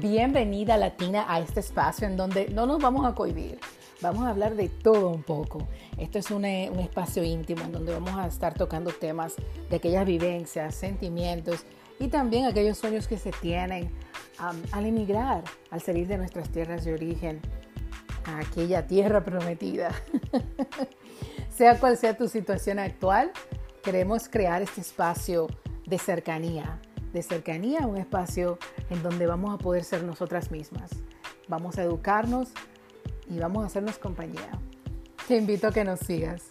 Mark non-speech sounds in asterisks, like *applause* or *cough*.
Bienvenida Latina a este espacio en donde no nos vamos a cohibir. Vamos a hablar de todo un poco. Esto es un, espacio íntimo en donde vamos a estar tocando temas de aquellas vivencias, sentimientos y también aquellos sueños que se tienen al emigrar, al salir de nuestras tierras de origen a aquella tierra prometida. *laughs* sea cual sea tu situación actual, queremos crear este espacio de cercanía, de cercanía, un espacio en donde vamos a poder ser nosotras mismas. Vamos a educarnos y vamos a hacernos compañía. Te invito a que nos sigas.